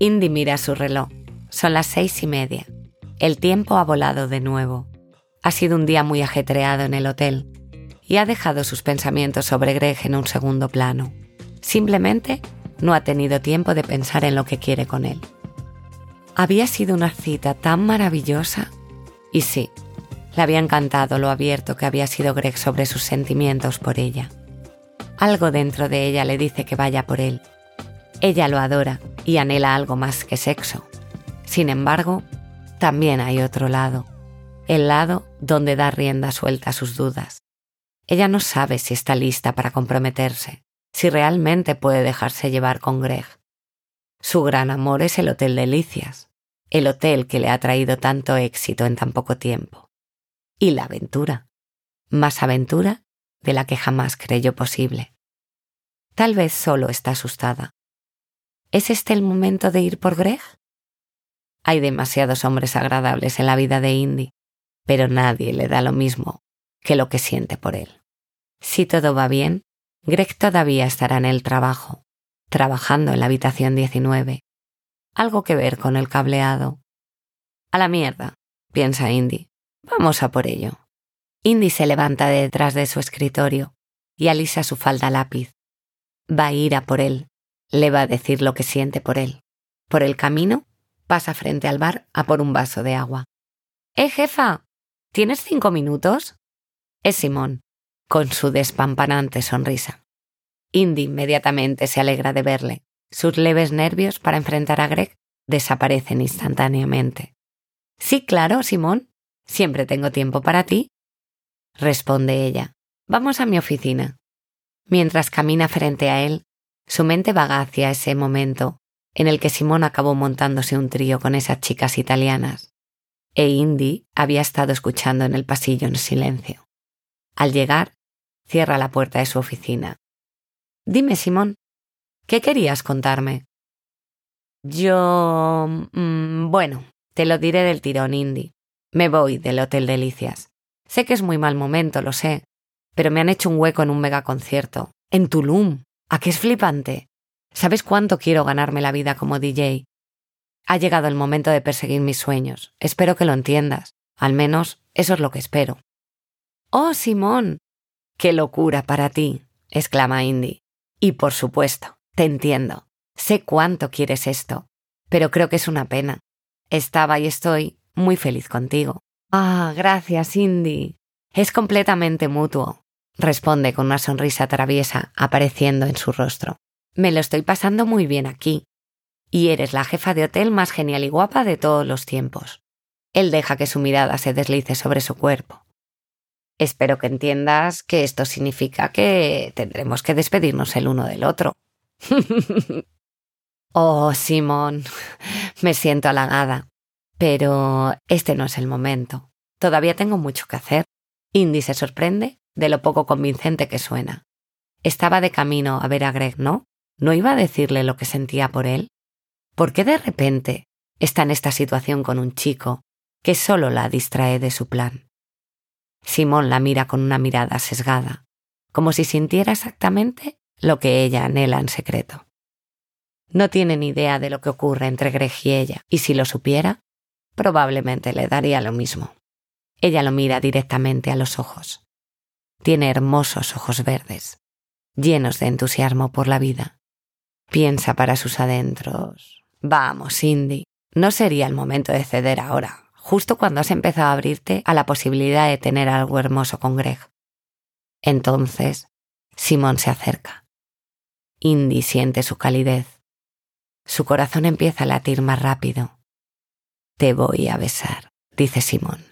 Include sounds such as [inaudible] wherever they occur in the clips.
Indy mira su reloj. Son las seis y media. El tiempo ha volado de nuevo. Ha sido un día muy ajetreado en el hotel y ha dejado sus pensamientos sobre Greg en un segundo plano. Simplemente no ha tenido tiempo de pensar en lo que quiere con él. Había sido una cita tan maravillosa y sí, le había encantado lo abierto que había sido Greg sobre sus sentimientos por ella. Algo dentro de ella le dice que vaya por él. Ella lo adora y anhela algo más que sexo. Sin embargo, también hay otro lado, el lado donde da rienda suelta a sus dudas. Ella no sabe si está lista para comprometerse, si realmente puede dejarse llevar con Greg. Su gran amor es el Hotel Delicias, el hotel que le ha traído tanto éxito en tan poco tiempo. Y la aventura, más aventura de la que jamás creyó posible. Tal vez solo está asustada. ¿Es este el momento de ir por Greg? Hay demasiados hombres agradables en la vida de Indy, pero nadie le da lo mismo que lo que siente por él. Si todo va bien, Greg todavía estará en el trabajo, trabajando en la habitación 19. Algo que ver con el cableado. A la mierda, piensa Indy. Vamos a por ello. Indy se levanta de detrás de su escritorio y alisa su falda lápiz. Va a ir a por él. Le va a decir lo que siente por él. Por el camino, pasa frente al bar a por un vaso de agua. ¡Eh, jefa! ¿Tienes cinco minutos? Es Simón, con su despampanante sonrisa. Indy inmediatamente se alegra de verle. Sus leves nervios para enfrentar a Greg desaparecen instantáneamente. Sí, claro, Simón. Siempre tengo tiempo para ti responde ella. Vamos a mi oficina. Mientras camina frente a él, su mente vaga hacia ese momento en el que Simón acabó montándose un trío con esas chicas italianas, e Indy había estado escuchando en el pasillo en silencio. Al llegar, cierra la puerta de su oficina. Dime, Simón, ¿qué querías contarme? Yo... Mm, bueno, te lo diré del tirón, Indy. Me voy del Hotel Delicias. Sé que es muy mal momento, lo sé, pero me han hecho un hueco en un megaconcierto. En Tulum. ¿A qué es flipante? ¿Sabes cuánto quiero ganarme la vida como DJ? Ha llegado el momento de perseguir mis sueños. Espero que lo entiendas. Al menos eso es lo que espero. Oh, Simón. Qué locura para ti. exclama Indy. Y por supuesto, te entiendo. Sé cuánto quieres esto, pero creo que es una pena. Estaba y estoy muy feliz contigo. Ah, gracias, Indy. Es completamente mutuo, responde con una sonrisa traviesa apareciendo en su rostro. Me lo estoy pasando muy bien aquí. Y eres la jefa de hotel más genial y guapa de todos los tiempos. Él deja que su mirada se deslice sobre su cuerpo. Espero que entiendas que esto significa que tendremos que despedirnos el uno del otro. [laughs] oh, Simón, me siento halagada. Pero este no es el momento. Todavía tengo mucho que hacer. Indy se sorprende de lo poco convincente que suena. Estaba de camino a ver a Greg, ¿no? ¿No iba a decirle lo que sentía por él? ¿Por qué de repente está en esta situación con un chico que solo la distrae de su plan? Simón la mira con una mirada sesgada, como si sintiera exactamente lo que ella anhela en secreto. No tiene ni idea de lo que ocurre entre Greg y ella, y si lo supiera, probablemente le daría lo mismo. Ella lo mira directamente a los ojos. Tiene hermosos ojos verdes, llenos de entusiasmo por la vida. Piensa para sus adentros. Vamos, Cindy, no sería el momento de ceder ahora, justo cuando has empezado a abrirte a la posibilidad de tener algo hermoso con Greg. Entonces, Simón se acerca. Indy siente su calidez. Su corazón empieza a latir más rápido. Te voy a besar, dice Simón.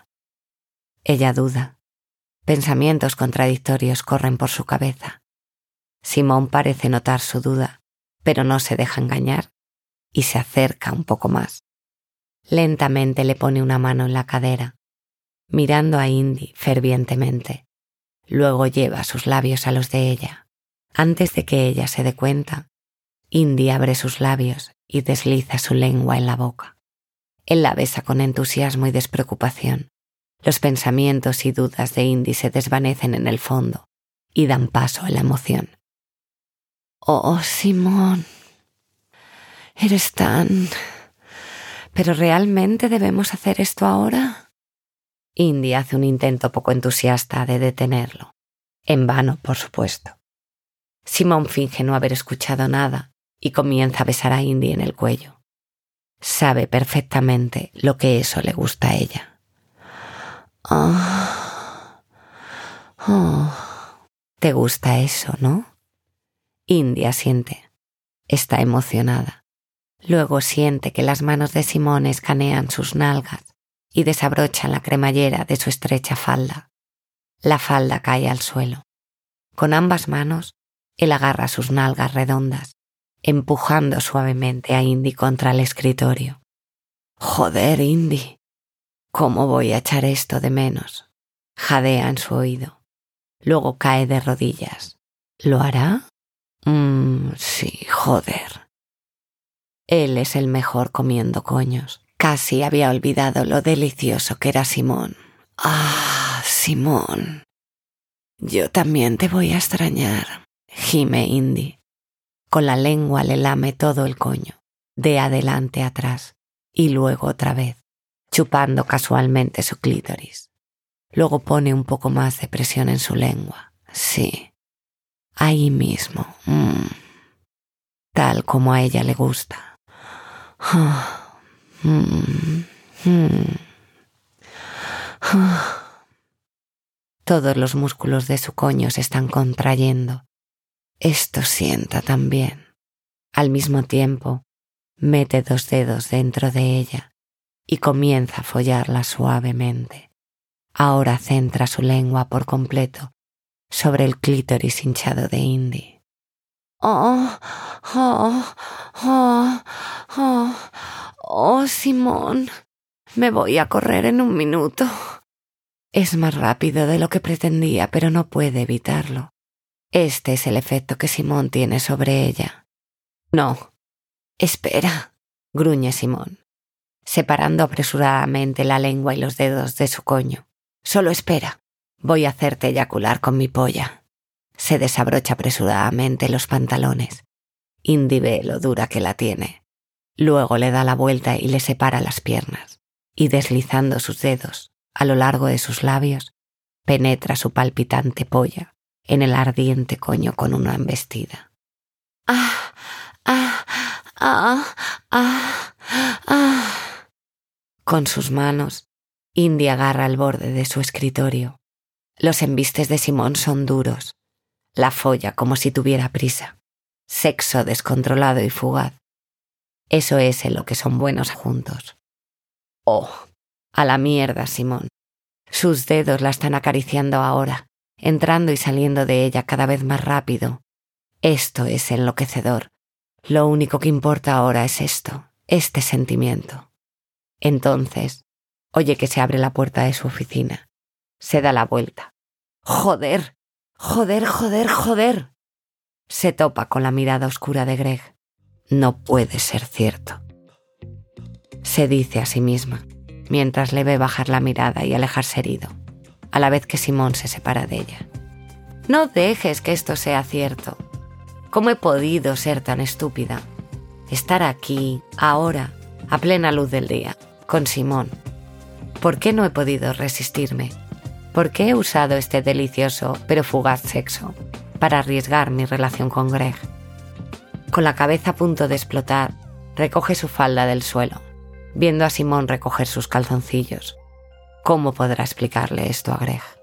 Ella duda. Pensamientos contradictorios corren por su cabeza. Simón parece notar su duda, pero no se deja engañar y se acerca un poco más. Lentamente le pone una mano en la cadera, mirando a Indy fervientemente. Luego lleva sus labios a los de ella. Antes de que ella se dé cuenta, Indy abre sus labios y desliza su lengua en la boca. Él la besa con entusiasmo y despreocupación. Los pensamientos y dudas de Indy se desvanecen en el fondo y dan paso a la emoción. Oh, Simón. Eres tan... ¿Pero realmente debemos hacer esto ahora? Indy hace un intento poco entusiasta de detenerlo. En vano, por supuesto. Simón finge no haber escuchado nada y comienza a besar a Indy en el cuello. Sabe perfectamente lo que eso le gusta a ella. Oh, oh, ¿Te gusta eso, no? Indy asiente. Está emocionada. Luego siente que las manos de Simón escanean sus nalgas y desabrochan la cremallera de su estrecha falda. La falda cae al suelo. Con ambas manos, él agarra sus nalgas redondas empujando suavemente a Indy contra el escritorio. Joder, Indy. ¿Cómo voy a echar esto de menos? Jadea en su oído. Luego cae de rodillas. ¿Lo hará? Mmm, sí, joder. Él es el mejor comiendo coños. Casi había olvidado lo delicioso que era Simón. Ah, Simón. Yo también te voy a extrañar, gime Indy. Con la lengua le lame todo el coño, de adelante atrás, y luego otra vez, chupando casualmente su clítoris. Luego pone un poco más de presión en su lengua. Sí. Ahí mismo. Mm. Tal como a ella le gusta. [sighs] Mm. Mm. [sighs] Todos los músculos de su coño se están contrayendo esto sienta también. Al mismo tiempo, mete dos dedos dentro de ella y comienza a follarla suavemente. Ahora centra su lengua por completo sobre el clítoris hinchado de Indy. Oh, oh, oh, oh, oh, Simón, me voy a correr en un minuto. Es más rápido de lo que pretendía, pero no puede evitarlo. Este es el efecto que Simón tiene sobre ella. No. Espera, gruñe Simón, separando apresuradamente la lengua y los dedos de su coño. Solo espera. Voy a hacerte eyacular con mi polla. Se desabrocha apresuradamente los pantalones. Indy ve lo dura que la tiene. Luego le da la vuelta y le separa las piernas, y deslizando sus dedos a lo largo de sus labios, penetra su palpitante polla en el ardiente coño con una embestida. Ah, ah, ah, ah, ah. Con sus manos, Indy agarra el borde de su escritorio. Los embistes de Simón son duros. La folla como si tuviera prisa. Sexo descontrolado y fugaz. Eso es en lo que son buenos juntos. Oh, a la mierda, Simón. Sus dedos la están acariciando ahora, entrando y saliendo de ella cada vez más rápido. Esto es enloquecedor. Lo único que importa ahora es esto, este sentimiento. Entonces, oye que se abre la puerta de su oficina. Se da la vuelta. Joder, joder, joder, joder. Se topa con la mirada oscura de Greg. No puede ser cierto. Se dice a sí misma, mientras le ve bajar la mirada y alejarse herido a la vez que Simón se separa de ella. No dejes que esto sea cierto. ¿Cómo he podido ser tan estúpida? Estar aquí, ahora, a plena luz del día, con Simón. ¿Por qué no he podido resistirme? ¿Por qué he usado este delicioso pero fugaz sexo para arriesgar mi relación con Greg? Con la cabeza a punto de explotar, recoge su falda del suelo, viendo a Simón recoger sus calzoncillos ¿Cómo podrá explicarle esto a Greg?